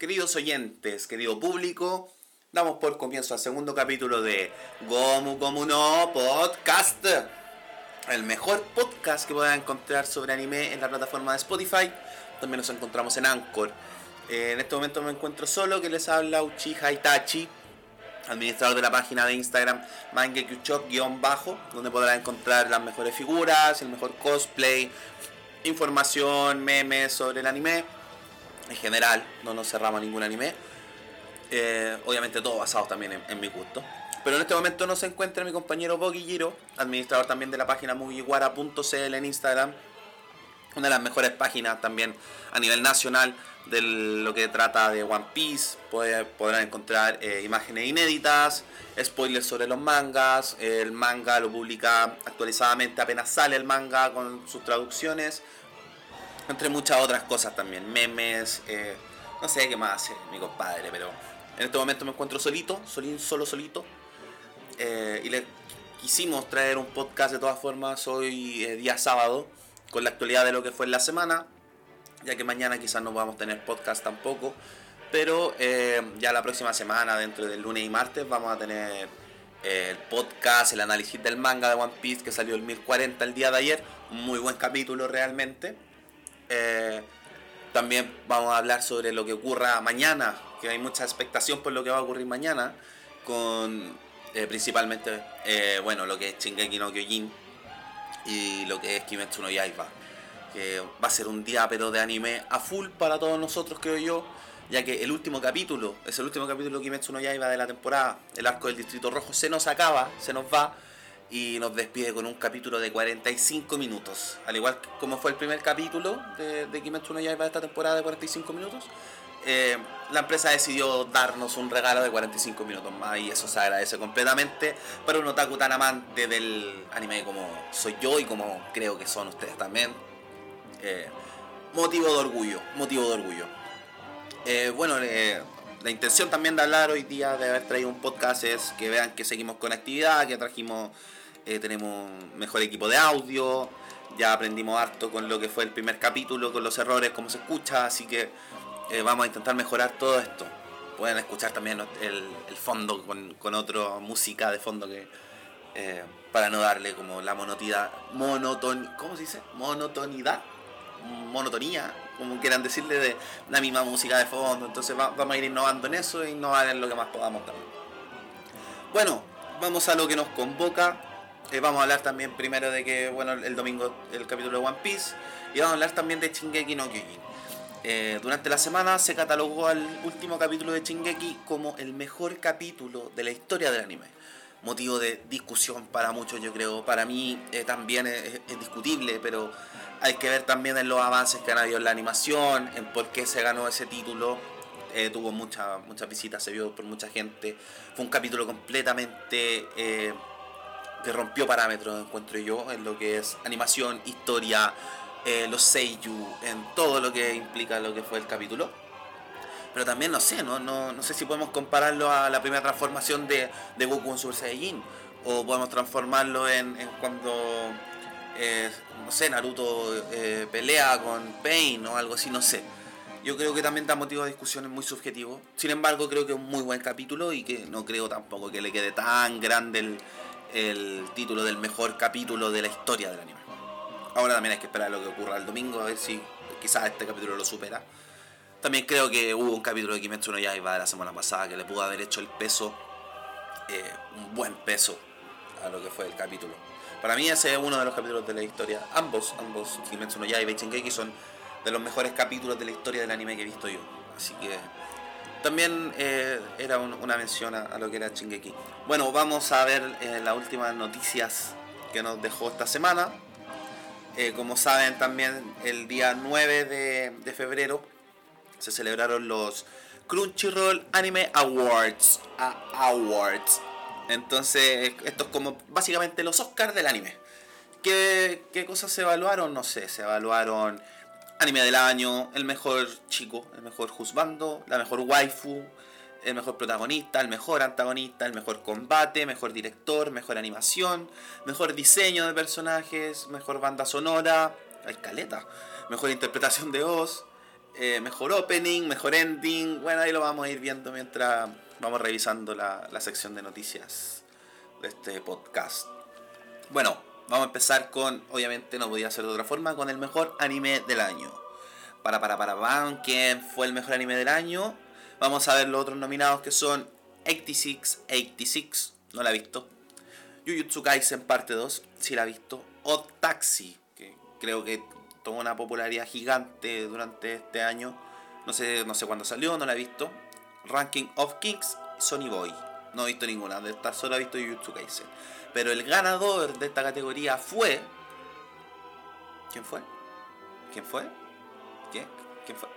queridos oyentes, querido público, damos por comienzo al segundo capítulo de Gomu Gomu no Podcast. El mejor podcast que puedan encontrar sobre anime en la plataforma de Spotify. También nos encontramos en Anchor. Eh, en este momento me encuentro solo, que les habla Uchiha Itachi, administrador de la página de Instagram Mangekyu-bajo, donde podrán encontrar las mejores figuras, el mejor cosplay, información, memes sobre el anime en general, no nos cerramos ningún anime. Eh, obviamente todo basado también en, mi gusto. Pero en este momento no se encuentra mi compañero Bogi Giro, administrador también de la página movieguara.cl en Instagram. Una de las mejores páginas también a nivel nacional de lo que trata de One Piece. podrán encontrar eh, imágenes inéditas, spoilers sobre los mangas. El manga lo publica actualizadamente apenas sale el manga con sus traducciones entre muchas otras cosas también, memes, eh, no sé qué más hace mi compadre, pero en este momento me encuentro solito, solín, solo solito, eh, y le quisimos traer un podcast de todas formas hoy eh, día sábado, con la actualidad de lo que fue en la semana, ya que mañana quizás no vamos a tener podcast tampoco, pero ya la próxima semana, dentro del lunes y martes, vamos a tener el podcast, el análisis del manga de One Piece que salió el 1040 el día de ayer, muy buen capítulo realmente. Eh, también vamos a hablar sobre lo que ocurra mañana, que hay mucha expectación por lo que va a ocurrir mañana, con eh, principalmente, eh, bueno, lo que es Shingeki no Kyojin y lo que es Kimetsu no Yaiba, que va a ser un día pero de anime a full para todos nosotros, creo yo, ya que el último capítulo, es el último capítulo de Kimetsu no Yaiba de la temporada, el arco del Distrito Rojo, se nos acaba, se nos va, y nos despide con un capítulo de 45 minutos. Al igual como fue el primer capítulo de, de Kimetsu no Yaiba de esta temporada de 45 minutos, eh, la empresa decidió darnos un regalo de 45 minutos más y eso se agradece completamente para un otaku tan amante del anime como soy yo y como creo que son ustedes también. Eh, motivo de orgullo, motivo de orgullo. Eh, bueno, la intención también de hablar hoy día, de haber traído un podcast, es que vean que seguimos con actividad, que trajimos eh, tenemos mejor equipo de audio, ya aprendimos harto con lo que fue el primer capítulo, con los errores, cómo se escucha, así que eh, vamos a intentar mejorar todo esto. Pueden escuchar también el, fondo con, con otra música de fondo que eh, para no darle como la monotonidad, monoton, ¿cómo se dice? Monotonidad, monotonía, como quieran decirle, de la misma música de fondo. Entonces vamos a ir innovando en eso e innovar en lo que más podamos también. Bueno, vamos a lo que nos convoca eh, vamos a hablar también primero de que, bueno, el domingo el capítulo de One Piece. Y vamos a hablar también de Shingeki no Kyojin. Eh, durante la semana se catalogó al último capítulo de Shingeki como el mejor capítulo de la historia del anime. Motivo de discusión para muchos, yo creo. Para mí eh, también es, discutible, pero hay que ver también en los avances que han habido en la animación, en por qué se ganó ese título. tuvo muchas muchas visitas, se vio por mucha gente. Fue un capítulo completamente que rompió parámetros, encuentro yo, en lo que es animación, historia, eh, los seiyuu, en todo lo que implica lo que fue el capítulo. Pero también no sé, no, no, no sé si podemos compararlo a la primera transformación de, de Goku en Super Saiyajin. O podemos transformarlo en, cuando, eh, no sé, Naruto eh, pelea con Pain o algo así, no sé. Yo creo que también da motivo de discusiones muy subjetivos. Sin embargo, creo que es un muy buen capítulo y que no creo tampoco que le quede tan grande el, el título del mejor capítulo de la historia del anime. Ahora también hay que esperar lo que ocurra el domingo, a ver si quizás este capítulo lo supera. También creo que hubo un capítulo de Kimetsu no Yaiba de la semana pasada que le pudo haber hecho el peso, eh, un buen peso a lo que fue el capítulo. Para mí ese es uno de los capítulos de la historia. Ambos, ambos, Kimetsu no Yaiba y Shingeki son de los mejores capítulos de la historia del anime que he visto yo. Así que también eh, era una mención a, lo que era Chingeki. Bueno, vamos a ver eh, las últimas noticias que nos dejó esta semana. Eh, como saben, también el día 9 de, febrero se celebraron los Crunchyroll Anime Awards. Awards. Entonces, esto es como básicamente los Oscars del anime. ¿Qué, ¿Qué cosas se evaluaron? No sé, se evaluaron anime del año, el mejor chico, el mejor juzgando, la mejor waifu, el mejor protagonista, el mejor antagonista, el mejor combate, mejor director, mejor animación, mejor diseño de personajes, mejor banda sonora, escaleta, mejor interpretación de voz, eh, mejor opening, mejor ending. Bueno, ahí lo vamos a ir viendo mientras vamos revisando la, la sección de noticias de este podcast. Bueno, vamos a empezar con, obviamente no podía ser de otra forma, con el mejor anime del año. Para, para, para, van, ¿quién fue el mejor anime del año? Vamos a ver los otros nominados que son 86, 86, no la he visto. Jujutsu Kaisen parte 2, sí la he visto. O Taxi, que creo que tomó una popularidad gigante durante este año. No sé, no sé cuándo salió, no la he visto. Ranking of Kings, Sony Boy. No he visto ninguna de estas, solo he visto Jujutsu Kaisen. Pero el ganador de esta categoría fue. ¿Quién fue? ¿Quién fue? ¿Quién? ¿Quién fue?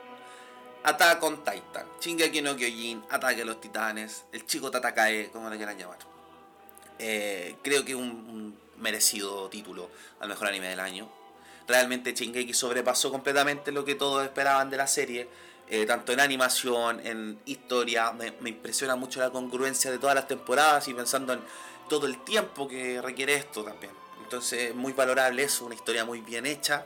Attack on Titan, Shingeki no Kyojin, Ataque a los Titanes, el chico Tatakae, como le quieran llamar. Eh, creo que un, un, merecido título al mejor anime del año. Realmente Shingeki sobrepasó completamente lo que todos esperaban de la serie. Eh, tanto en animación, en historia, me, me, impresiona mucho la congruencia de todas las temporadas y pensando en todo el tiempo que requiere esto también. Entonces, muy valorable eso, una historia muy bien hecha.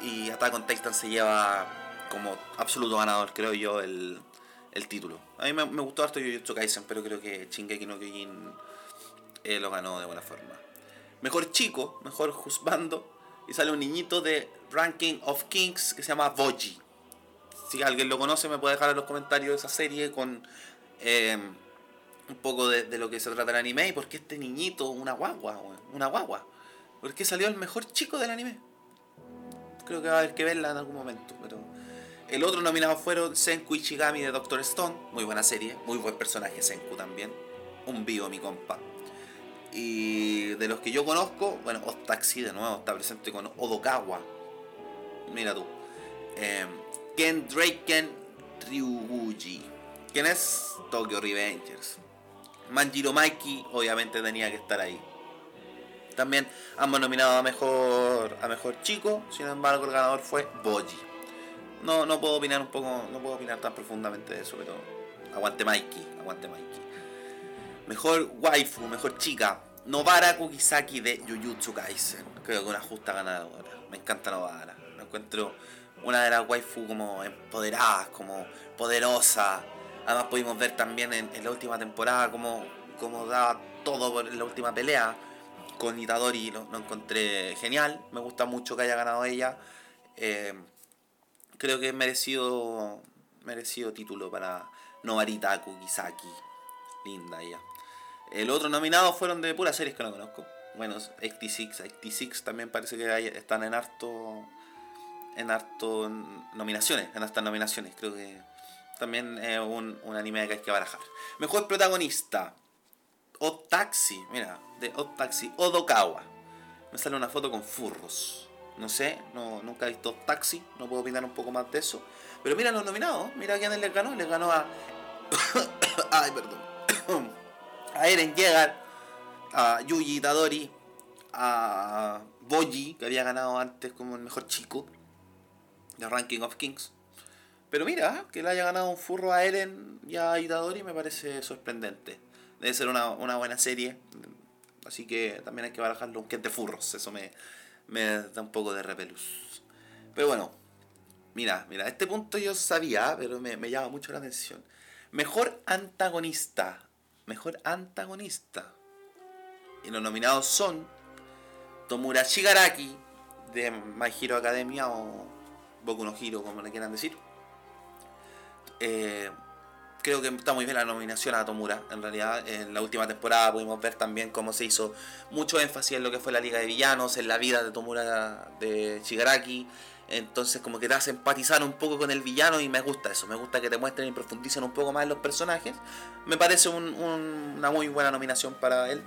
Y Attack on Titan se lleva como absoluto ganador, creo yo, el, el título. A mí me, gustó harto Jujutsu Kaisen, pero creo que Shingeki no Kyojin eh, lo ganó de buena forma. Mejor chico, mejor juzgando. Y sale un niñito de Ranking of Kings que se llama Boji. Si alguien lo conoce, me puede dejar en los comentarios esa serie con eh, un poco de, de, lo que se trata el anime. Y por qué este niñito, una guagua, una guagua. ¿Por qué salió el mejor chico del anime? Creo que va a haber que verla en algún momento, pero el otro nominado fueron Senku Ichigami de Doctor Stone, muy buena serie, muy buen personaje Senku también, un vivo mi compa. Y de los que yo conozco, bueno, Otaxi de nuevo está presente con Odokawa. Mira tú. Eh, Ken Draken Ryuguchi. ¿Quién es? Tokyo Revengers. Manjiro Maiki, obviamente tenía que estar ahí. También ambos nominados a mejor, a mejor chico, sin embargo el ganador fue Boji. No, no puedo opinar un poco, no puedo opinar tan profundamente de eso, pero aguante Mikey, aguante Mikey. Mejor waifu, mejor chica, Novara Kukisaki de Jujutsu Kaisen. Creo que una justa ganadora. Me encanta Novara. La encuentro una de las waifu como empoderadas, como poderosa. Además pudimos ver también en, la última temporada como, como daba todo por la última pelea con Itadori. Lo, encontré genial. Me gusta mucho que haya ganado ella. Eh, creo que es merecido, merecido título para Novarita Kukisaki. Linda ella. El otro nominado fueron de puras series que no conozco. Bueno, 86, 86 también parece que están en harto en harto nominaciones, en estas nominaciones. Creo que también es un, un anime que hay que barajar. Mejor protagonista. O Taxi, mira, de O Taxi, Odokawa. Me sale una foto con furros. No sé, no, nunca he visto Taxi, no puedo opinar un poco más de eso. Pero mira los nominados, mira quién les ganó. Les ganó a. Ay, perdón. a Eren Yeager, a Yuji Itadori, a Boji, que había ganado antes como el mejor chico de Ranking of Kings. Pero mira, que le haya ganado un furro a Eren y a Itadori me parece sorprendente. Debe ser una, una buena serie. Así que también hay que barajarlo un de furros. Eso me, me da un poco de repelús. Pero bueno, mira, mira, este punto yo sabía, pero me, me llama mucho la atención. Mejor antagonista. Mejor antagonista. Y los nominados son Tomura Shigaraki de My Hero Academia o Boku no Hero, como le quieran decir. Eh, creo que está muy bien la nominación a Tomura. En realidad, en la última temporada pudimos ver también cómo se hizo mucho énfasis en lo que fue la Liga de Villanos, en la vida de Tomura de Shigaraki. Entonces, como que te hace empatizar un poco con el villano y me gusta eso. Me gusta que te muestren y profundicen un poco más en los personajes. Me parece un, un, una muy buena nominación para él.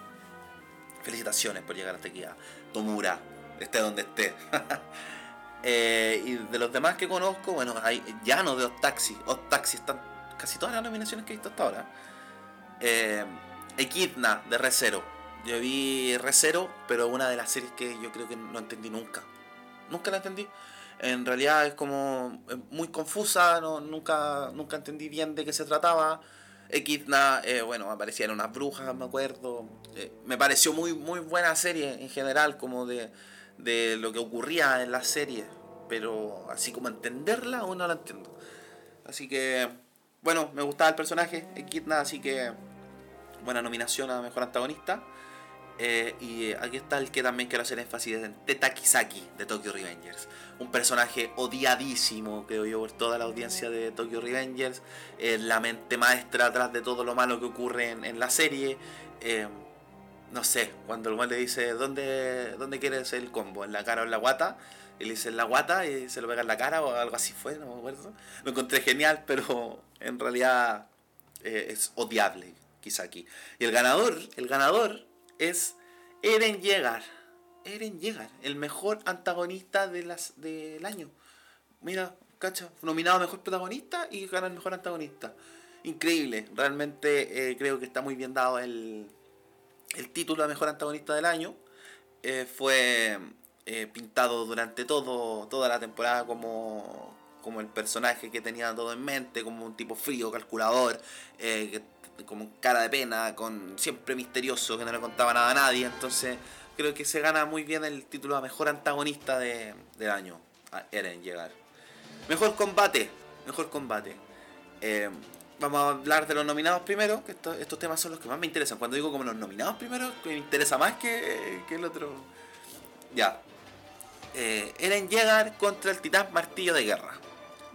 Felicitaciones por llegar hasta aquí a Tomura, esté donde esté. eh, y de los demás que conozco, bueno, hay Llano de Otaxi. Otaxi están casi todas las nominaciones que he visto hasta ahora. Eh, Equidna de Recero. Yo vi Recero, pero una de las series que yo creo que no entendí nunca. Nunca la entendí. En realidad es como muy confusa, no, nunca, nunca entendí bien de qué se trataba. Equidna, eh, bueno, aparecían unas brujas, me acuerdo. Eh, me pareció muy, muy buena serie en general, como de, de lo que ocurría en la serie. pero así como entenderla aún no la entiendo. Así que, bueno, me gustaba el personaje, Equidna, así que buena nominación a Mejor Antagonista. Eh, y aquí está el que también quiero hacer énfasis en Teta Kisaki de Tokyo Revengers. Un personaje odiadísimo, creo yo, por toda la audiencia de Tokyo Revengers. la mente maestra atrás de todo lo malo que ocurre en, la serie. Eh, no sé, cuando el mal le dice, ¿dónde, ¿dónde quieres el combo? ¿En la cara o en la guata? Y le dice en la guata y se lo pega en la cara o algo así fue, no me acuerdo. Lo encontré genial, pero en realidad eh, es odiable, Kisaki. Y el ganador, el ganador es Eren Yeager. Eren Yeager, el mejor antagonista de las, del año. Mira, cacha, nominado mejor protagonista y gana el mejor antagonista. Increíble, realmente eh, creo que está muy bien dado el, el título de mejor antagonista del año. Eh, fue eh, pintado durante todo, toda la temporada como, como el personaje que tenía todo en mente, como un tipo frío, calculador, que como cara de pena, con siempre misterioso, que no le contaba nada a nadie. Entonces creo que se gana muy bien el título a mejor antagonista de, del año. A Eren llegar. Mejor combate. Mejor combate. Eh, vamos a hablar de los nominados primero, que estos, temas son los que más me interesan. Cuando digo como los nominados primero, que me interesa más que, que el otro. Ya. Eh, Eren llegar contra el titán martillo de guerra.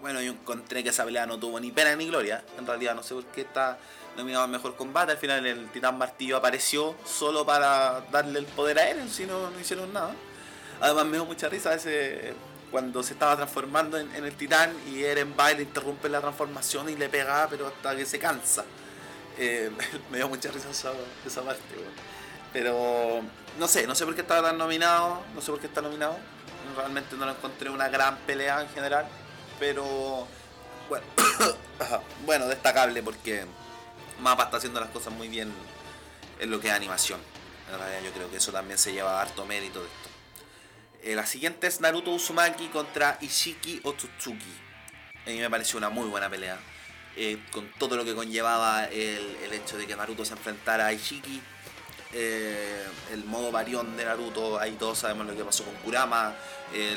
Bueno, yo encontré que esa pelea no tuvo ni pena ni gloria. En realidad no sé por qué está nominado al mejor combate. Al final el Titán Martillo apareció solo para darle el poder a Eren, si no, no hicieron nada. Además me dio mucha risa ese cuando se estaba transformando en, el Titán y Eren va y le interrumpe la transformación y le pega, pero hasta que se cansa. Eh, me dio mucha risa esa, parte. Pero no sé, no sé por qué estaba tan nominado, no sé por qué está nominado. Realmente no lo encontré una gran pelea en general, pero bueno, bueno, destacable porque Mapa está haciendo las cosas muy bien en lo que es animación. En realidad yo creo que eso también se lleva harto mérito. Eh, la siguiente es Naruto Uzumaki contra Ishiki Otsutsuki. A mí me pareció una muy buena pelea. Eh, con todo lo que conllevaba el, hecho de que Naruto se enfrentara a Ishiki. Eh, el modo varión de Naruto, ahí todos sabemos lo que pasó con Kurama,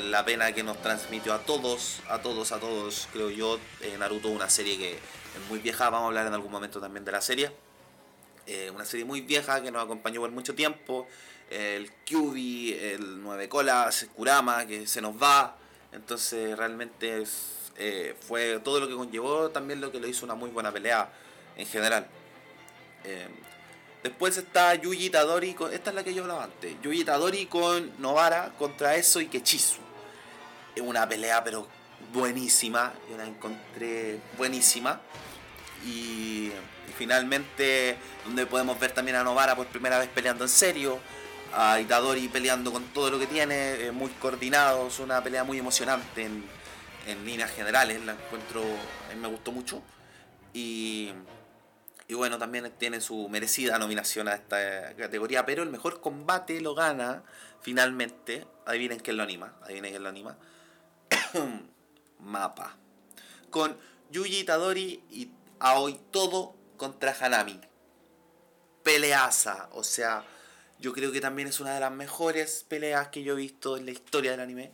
la pena que nos transmitió a todos, a todos, a todos, creo yo, Naruto una serie que es muy vieja, vamos a hablar en algún momento también de la serie. Una serie muy vieja que nos acompañó por mucho tiempo. El Kyubi, el Nueve Colas, Kurama, que se nos va. Entonces realmente eh, fue todo lo que conllevó también lo que lo hizo una muy buena pelea en general. Eh, después está Yuji Tadori, con, esta es la que yo hablaba antes. Yuji Tadori con Novara contra eso y Kechisu. Es una pelea pero buenísima, yo la encontré buenísima. Y, finalmente, donde podemos ver también a Novara por primera vez peleando en serio, a Itadori peleando con todo lo que tiene, eh, muy coordinados, una pelea muy emocionante en, líneas generales, la encuentro, me gustó mucho. Y, bueno, también tiene su merecida nominación a esta categoría, pero el mejor combate lo gana finalmente, adivinen quién lo anima, adivinen quién lo anima. Mapa. Con Yuji Itadori y Aoi todo contra Hanami. Peleaza, o sea, yo creo que también es una de las mejores peleas que yo he visto en la historia del anime.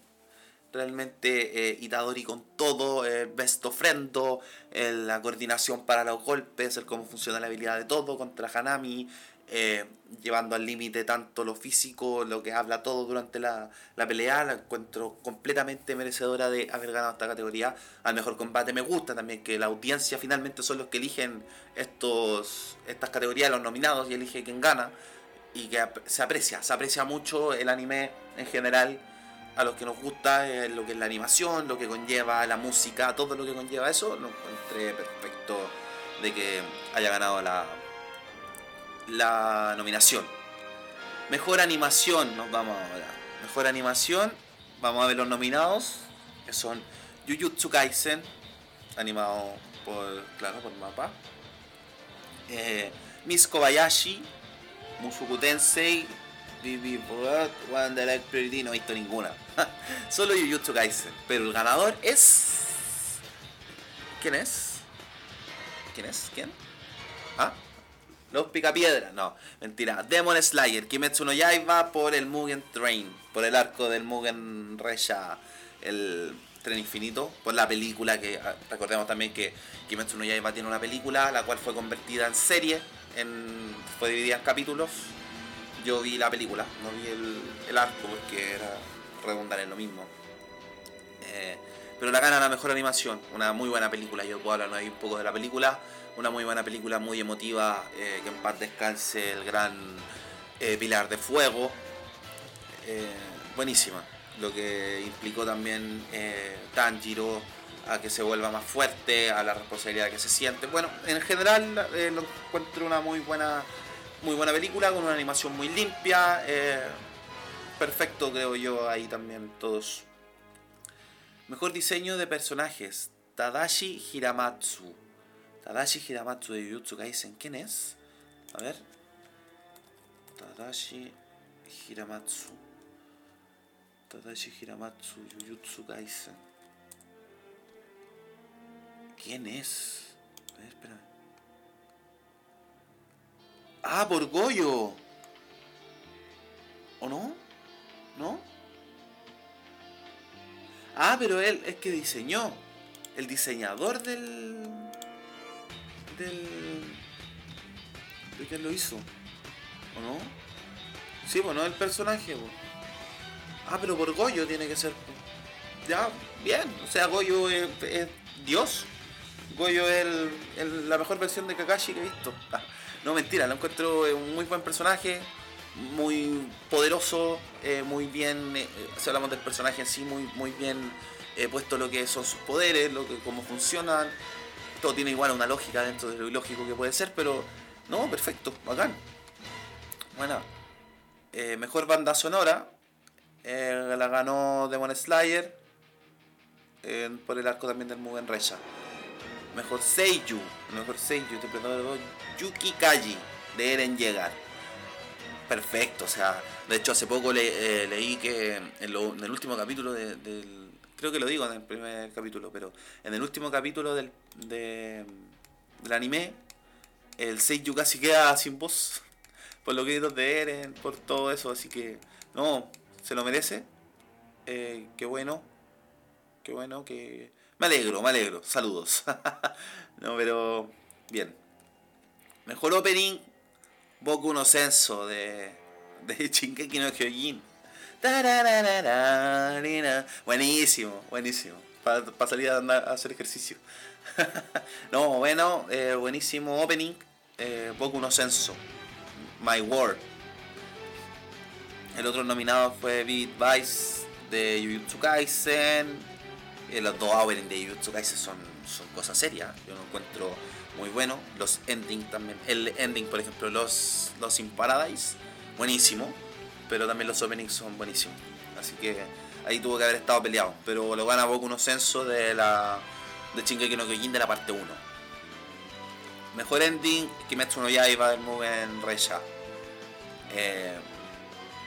Realmente eh, Itadori con todo, el best ofrendo, la coordinación para los golpes, el cómo funciona la habilidad de todo contra Hanami, eh, llevando al límite tanto lo físico, lo que habla todo durante la, pelea. La encuentro completamente merecedora de haber ganado esta categoría al mejor combate. Me gusta también que la audiencia finalmente son los que eligen estos, estas categorías, los nominados, y elige quién gana. Y que se aprecia, se aprecia mucho el anime en general. A los que nos gusta eh, lo que es la animación, lo que conlleva la música, todo lo que conlleva eso, lo encontré perfecto de que haya ganado la la nominación. Mejor animación, nos vamos ahora. Mejor animación, vamos a ver los nominados, que son Jujutsu Kaisen, animado por, claro, por mapa. Eh, Miss Kobayashi, Mushoku Tensei, Bibi One Direct Priority, no he visto ninguna. Solo Jujutsu Kaisen. Pero el ganador es. ¿Quién es? ¿Quién es? ¿Quién? ¿Ah? Los Picapiedras, no, mentira. Demon Slayer, Kimetsu no Yaiba por el Mugen Train, por el arco del Mugen Resha. el Tren Infinito, por la película que ah, recordemos también que Kimetsu no Yaiba tiene una película, la cual fue convertida en serie, fue dividida en capítulos. Yo vi la película, no vi el, el arco porque era redundar en lo mismo. Eh, pero la gana la mejor animación, una muy buena película, yo puedo hablar ahí un poco de la película, una muy buena película, muy emotiva, eh, que en paz descanse el gran eh, Pilar de Fuego, buenísima, lo que implicó también Tanjiro a que se vuelva más fuerte, a la responsabilidad que se siente. Bueno, en general lo encuentro una muy buena, muy buena película, con una animación muy limpia, perfecto creo yo ahí también todos Mejor diseño de personajes. Tadashi Hiramatsu. Tadashi Hiramatsu de Jujutsu Kaisen. ¿Quién es? A ver. Tadashi Hiramatsu. Tadashi Hiramatsu, Jujutsu Kaisen. ¿Quién es? Espera. Ah, por Goyo. ¿O no? ¿No? Ah, pero él es que diseñó. El diseñador del. del. ¿De quién lo hizo? ¿O no? Sí, bueno, el personaje. Ah, pero por Goyo tiene que ser. Ya, bien. O sea, Goyo es, Dios. Goyo es la mejor versión de Kakashi que he visto. no, mentira, lo encuentro un muy buen personaje muy poderoso, eh, muy bien, eh, si hablamos del personaje en sí, muy, muy bien eh, puesto lo que son sus poderes, lo que, cómo funcionan. Todo tiene igual una lógica dentro de lo ilógico que puede ser, pero no, perfecto, bacán. Bueno, mejor banda sonora la ganó Demon Slayer por el arco también del Mugen Reya. Mejor Seiyu, mejor Seiyu, interpretado de Yuki Kaji de Eren Yeager perfecto. O sea, de hecho hace poco eh, leí que en, el último capítulo del... Creo que lo digo en el primer capítulo, pero en el último capítulo del, del anime, el Seiyu casi queda sin voz. Por los gritos de Eren, por todo eso. Así que, no, se lo merece. Eh, qué bueno. Qué bueno que... Me alegro, me alegro. Saludos. no, pero... Bien. Mejor opening Boku no Senso de, de Shingeki no Kyojin. Buenísimo, buenísimo. Para salir a, hacer ejercicio. no, bueno, eh, buenísimo opening. Eh, Boku no Senso. My World. El otro nominado fue Beat Vice de Jujutsu Kaisen. Eh, los dos openings de Jujutsu Kaisen son, son cosas serias. Yo no encuentro muy bueno. Los ending también. El ending, por ejemplo, los, los In Paradise, buenísimo. Pero también los openings son buenísimos. Así que ahí tuvo que haber estado peleado. Pero lo gana Boku no Senso de la de Shingeki no Kyojin de la parte 1. Mejor ending, Kimetsu no Yaiba del Mugen Reya. Eh,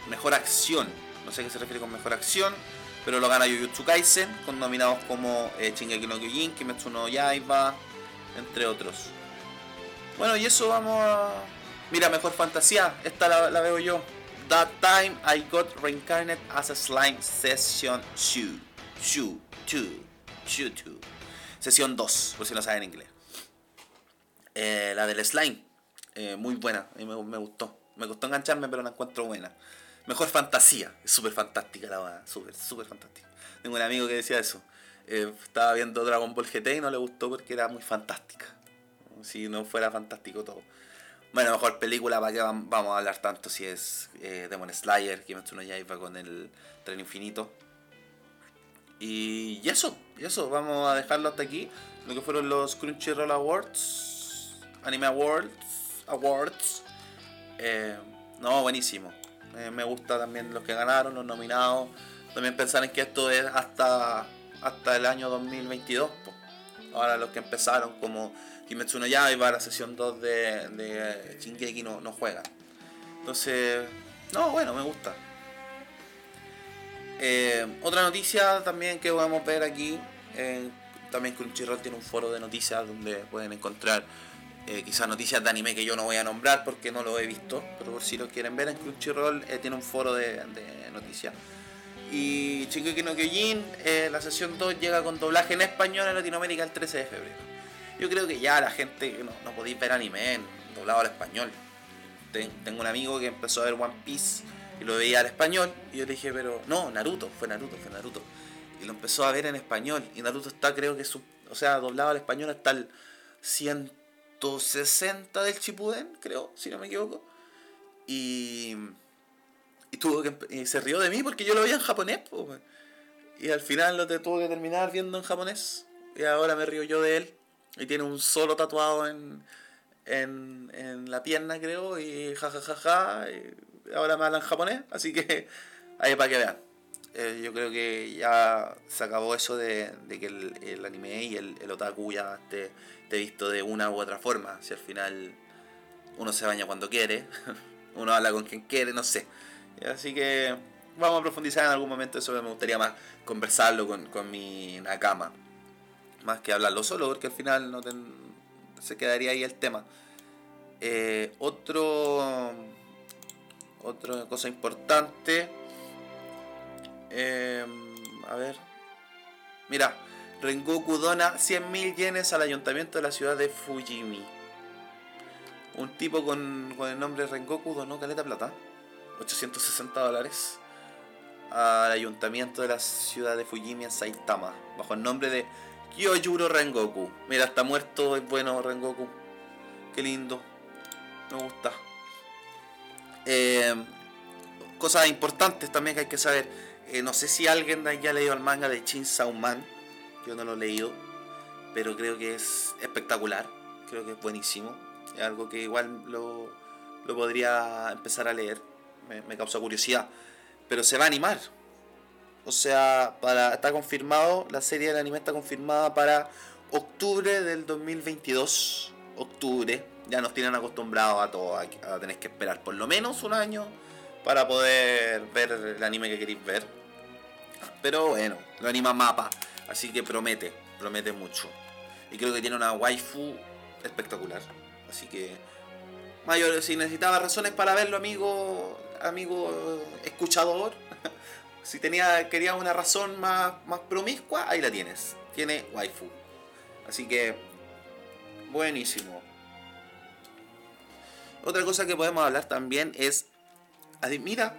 mejor acción, no sé qué se refiere con mejor acción, pero lo gana Jujutsu Kaisen, con nominados como eh, Shingeki no Kyojin, Kimetsu no Yaiba, entre otros. Bueno, y eso vamos a... Mira, mejor fantasía, esta la, veo yo. That time I got reincarnated as a slime session 2. 2, 2, 2, Sesión 2, por si no saben inglés. Eh, la del slime, eh, muy buena, a mí me, gustó. Me costó engancharme, pero la encuentro buena. Mejor fantasía, es súper fantástica la verdad, súper, súper fantástica. Tengo un amigo que decía eso. Eh, estaba viendo Dragon Ball GT y no le gustó porque era muy fantástica. Si no fuera fantástico todo. Bueno, mejor película, ¿para qué vamos a hablar tanto si es eh, Demon Slayer, Kimetsu no Yaiba con el tren infinito? Y, eso, eso, vamos a dejarlo hasta aquí. Lo que fueron los Crunchyroll Awards, Anime Awards, Awards. Eh, no, buenísimo. Me gusta también los que ganaron, los nominados. También pensar en que esto es hasta hasta el año 2022. Ahora los que empezaron como Kimetsu no Yaiba, la sesión 2 de, de Shingeki no, no juegan. Entonces, no, bueno, me gusta. Eh, otra noticia también que podemos ver aquí, eh, también Crunchyroll tiene un foro de noticias donde pueden encontrar eh, quizás noticias de anime que yo no voy a nombrar porque no lo he visto, pero por si lo quieren ver en Crunchyroll tiene un foro de, noticias Y Shingeki no Kyojin, eh, la sesión 2 llega con doblaje en español en Latinoamérica el 13 de febrero. Yo creo que ya la gente no, no podéis ver anime doblado al español. tengo un amigo que empezó a ver One Piece y lo veía al español y yo le dije, pero no, Naruto, fue Naruto, fue Naruto. Y lo empezó a ver en español y Naruto está creo que su, o sea, doblado al español hasta el 160 del Chipuden, creo, si no me equivoco. Y y, tuvo que, se rió de mí porque yo lo veía en japonés. y al final lo tuvo que terminar viendo en japonés. Y ahora me río yo de él. Y tiene un solo tatuado en, en, la pierna, creo. Y jajajaja. Ja, ja, y ahora me habla en japonés. Así que ahí para que vean. Eh, yo creo que ya se acabó eso de, que el, anime y el, el otaku ya esté, esté visto de una u otra forma. Si al final uno se baña cuando quiere, uno habla con quien quiere, no sé. Así que vamos a profundizar en algún momento eso, me gustaría más conversarlo con, con mi Nakama. Más que hablarlo solo, porque al final no se quedaría ahí el tema. Eh, otro otra cosa importante. Eh, a ver. Mira, Rengoku dona 100.000 yenes al ayuntamiento de la ciudad de Fujimi. Un tipo con, con el nombre Rengoku donó caleta plata. 860 dólares al ayuntamiento de la ciudad de Fujimi en Saitama, bajo el nombre de Kyojuro Rengoku. Mira, está muerto, es bueno Rengoku. Qué lindo. Me gusta. Eh, cosas importantes también que hay que saber. Eh, no sé si alguien aquí ha leído el manga de Shin Man. Yo no lo he leído. Pero creo que es espectacular. Creo que es buenísimo. Es algo que igual lo, lo podría empezar a leer me, causa curiosidad. Pero se va a animar. O sea, para, está confirmado, la serie del anime está confirmada para octubre del 2022. Octubre. Ya nos tienen acostumbrados a todo, a, tener que esperar por lo menos un año para poder ver el anime que queréis ver. Pero bueno, lo anima Mapa, así que promete, promete mucho. Y creo que tiene una waifu espectacular. Así que, mayor, si necesitaba razones para verlo, amigo, amigo escuchador, si tenía, quería una razón más, más promiscua, ahí la tienes. Tiene waifu. Así que, buenísimo. Otra cosa que podemos hablar también es, mira,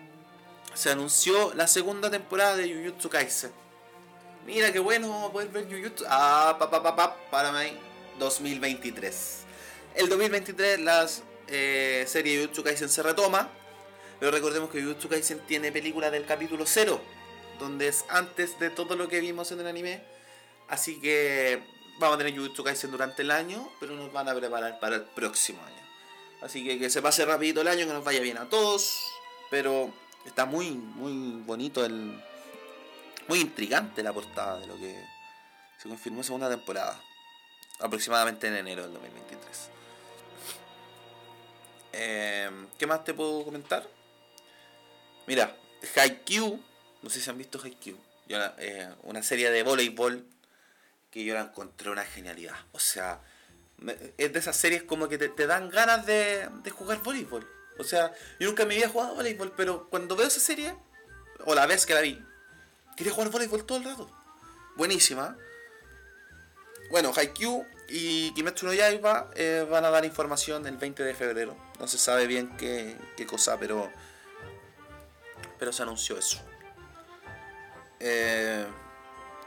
se anunció la segunda temporada de Jujutsu Kaisen. Mira qué bueno poder ver Jujutsu. Ah, pa, pa, pa, pa, para mí, 2023. El 2023 la eh, serie Jujutsu Kaisen se retoma pero recordemos que Jujutsu Kaisen tiene película del capítulo 0, donde es antes de todo lo que vimos en el anime. Así que vamos a tener Jujutsu Kaisen durante el año, pero nos van a preparar para el próximo año. Así que que se pase rapidito el año, que nos vaya bien a todos. Pero está muy, muy bonito el... Muy intrigante la portada de lo que se confirmó segunda temporada. Aproximadamente en enero del 2023. Eh, ¿Qué más te puedo comentar? Mira, Haikyuu, no sé si han visto Haikyuu, eh, una serie de voleibol que yo la encontré una genialidad. O sea, es de esas series como que te, dan ganas de, jugar voleibol. O sea, yo nunca me había jugado voleibol, pero cuando veo esa serie, o la vez que la vi, quería jugar voleibol todo el rato. Buenísima. Bueno, Haikyuu y Kimetsu no Yaiba eh, van a dar información el 20 de febrero. No se sabe bien qué, qué cosa, pero pero se anunció eso. Eh,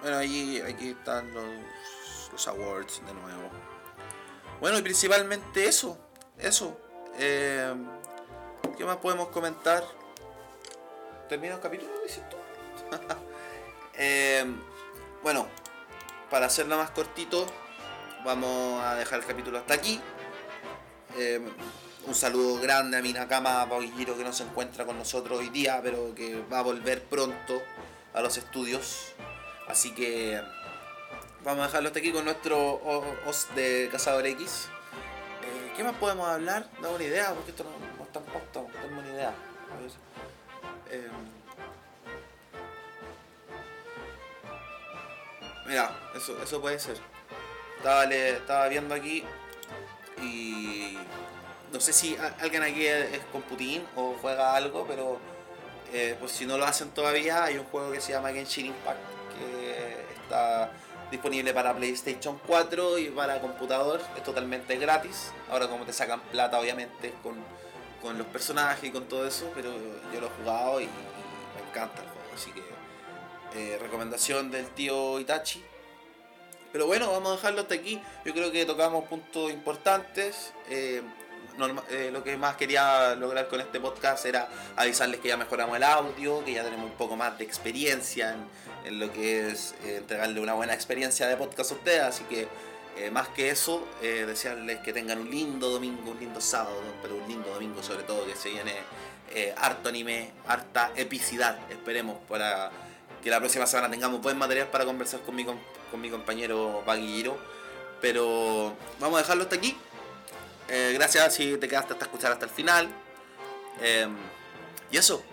bueno, ahí, aquí están los, los awards de nuevo. Bueno, y principalmente eso. Eso. Eh, ¿Qué más podemos comentar? ¿Termina el capítulo? eh, bueno, para hacerlo más cortito, vamos a dejar el capítulo hasta aquí. Eh, un saludo grande a mi Nakama Pauilliro que no se encuentra con nosotros hoy día, pero que va a volver pronto a los estudios. Así que vamos a dejarlo hasta aquí con nuestro os de Cazador X. Eh, ¿Qué más podemos hablar? No una idea, porque esto no, está en posta, tengo ni idea. Eh, mira, eso, eso puede ser. Estaba, estaba viendo aquí y no sé si alguien aquí es, con Putin o juega algo, pero eh, pues si no lo hacen todavía, hay un juego que se llama Genshin Impact, que está disponible para PlayStation 4 y para computador, es totalmente gratis. Ahora como te sacan plata obviamente con, con los personajes y con todo eso, pero yo lo he jugado y, me encanta el juego, así que eh, recomendación del tío Itachi. Pero bueno, vamos a dejarlo hasta aquí. Yo creo que tocamos puntos importantes. Eh, eh, lo que más quería lograr con este podcast era avisarles que ya mejoramos el audio, que ya tenemos un poco más de experiencia en, lo que es entregarle una buena experiencia de podcast a ustedes. Así que eh, más que eso, desearles que tengan un lindo domingo, un lindo sábado, pero un lindo domingo sobre todo, que se viene harto anime, harta epicidad, esperemos, para que la próxima semana tengamos buen material para conversar con mi, con mi compañero Baguillero. Pero vamos a dejarlo hasta aquí. Eh, gracias si te quedaste hasta escuchar hasta el final. Em, y eso,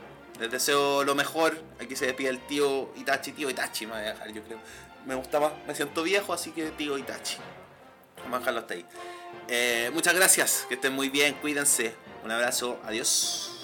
les deseo lo mejor. Aquí se despide el tío Itachi, tío Itachi me voy a dejar, yo creo. Me gustaba, me siento viejo, así que tío Itachi. Vamos a ahí. Eh, muchas gracias, que estén muy bien, cuídense. Un abrazo, adiós.